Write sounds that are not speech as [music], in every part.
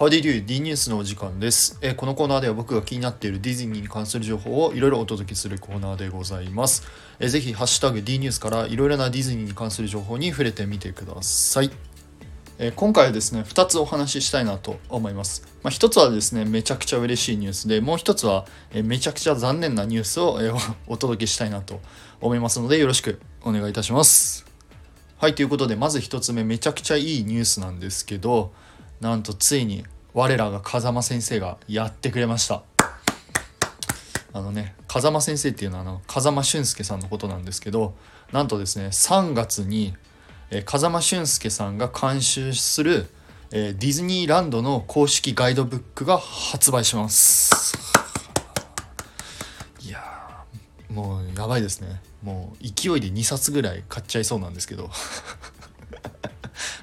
ハーディリュー D ニュースのお時間です、えーこのコーナーでは僕が気になっているディズニーに関する情報をいろいろお届けするコーナーでございます、えーぜひハッシュタグ D ニュースからいろいろなディズニーに関する情報に触れてみてください。え今回はですね2つお話ししたいなと思います、まあ、1つはですねめちゃくちゃ嬉しいニュースでもう1つは、えめちゃくちゃ残念なニュースを、え [laughs] お届けしたいなと思いますのでよろしくお願いいたします。はいということでまず1つ目めちゃくちゃいいニュースなんですけどなんとついに我らが風間先生がやってくれました。あのね風間先生っていうのはあの風間俊介さんのことなんですけどなんとですね3月に、えー風間俊介さんが監修する、えーディズニーランドの公式ガイドブックが発売します。いやもうやばいですね。もう勢いで2冊ぐらい買っちゃいそうなんですけど。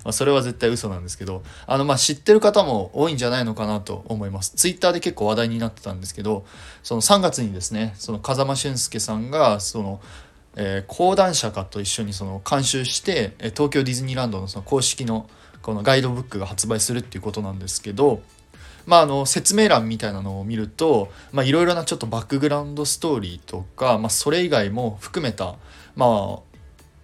まあそれは絶対嘘なんですけどあのまあ知ってる方も多いんじゃないのかなと思います。ツイッターで結構話題になってたんですけどその3月にですねその風間俊介さんがその、えー講談社家と一緒にその監修してえ東京ディズニーランドのその公式のこのガイドブックが発売するっていうことなんですけどまあ、あの説明欄みたいなのを見るといろいろなちょっとバックグラウンドストーリーとか、まあ、それ以外も含めたまあ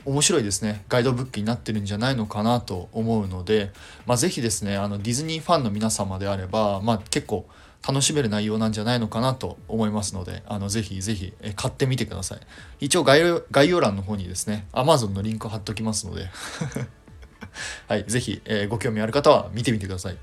面白いですね。ガイドブックになってるんじゃないのかなと思うので、まあ、ぜひですねあのディズニーファンの皆様であれば、まあ、結構楽しめる内容なんじゃないのかなと思いますのであのぜひぜひ買ってみてください。一応概要概要欄の方にですね Amazon のリンク貼っときますので。[laughs] はいぜひ、えーご興味ある方は見てみてください。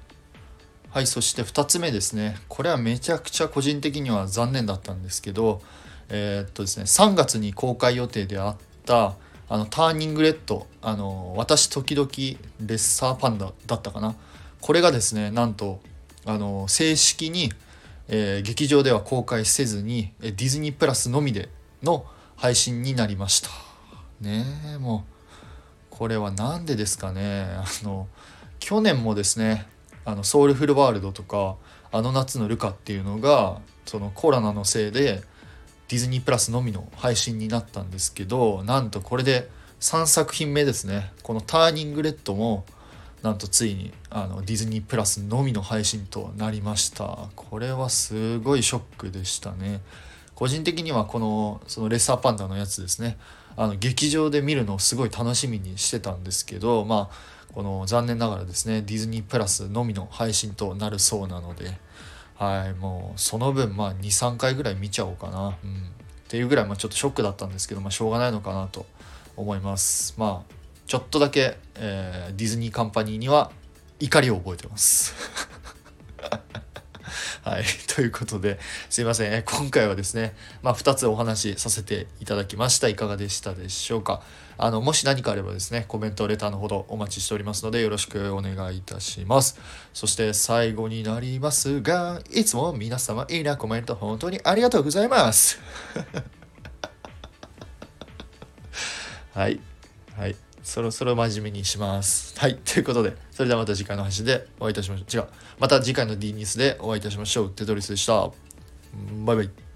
はいそして2つ目ですね。これはめちゃくちゃ個人的には残念だったんですけどえーっとですね3月に公開予定であったあのターニングレッドあの私時々レッサーパンダだったかな。これがですねなんとあの正式に、えー劇場では公開せずにディズニープラスのみでの配信になりました。ねえもうこれは何でですかね。あの去年もですねあのソウルフルワールドとかあの夏のルカっていうのがそのコロナのせいでディズニープラスのみの配信になったんですけどなんとこれで3作品目ですね。この「ターニングレッド」もなんとついにあのディズニープラスのみの配信となりました。これはすごいショックでしたね。個人的にはこのそのレッサーパンダのやつですね。あの劇場で見るのをすごい楽しみにしてたんですけどまあこの残念ながらですねディズニープラスのみの配信となるそうなのではいもうその分まあ23回ぐらい見ちゃおうかな、うん、っていうぐらいまあちょっとショックだったんですけどまあしょうがないのかなと思います。まあちょっとだけ、えーディズニーカンパニーには怒りを覚えてます。はい。[laughs] ということで、すいません。今回はですね、まあ、2つお話しさせていただきました。いかがでしたでしょうか？あの、もし何かあればですね、コメント、レターのほどお待ちしておりますので、よろしくお願いいたします。そして最後になりますが、いつも皆様、いいなコメント、本当にありがとうございます。[laughs] はい。はい。そろそろ真面目にします。はい。ということで、それではまた次回の配信でお会いいたしましょう。違う。また次回の D ニュースでお会いいたしましょう。テトリスでした。バイバイ。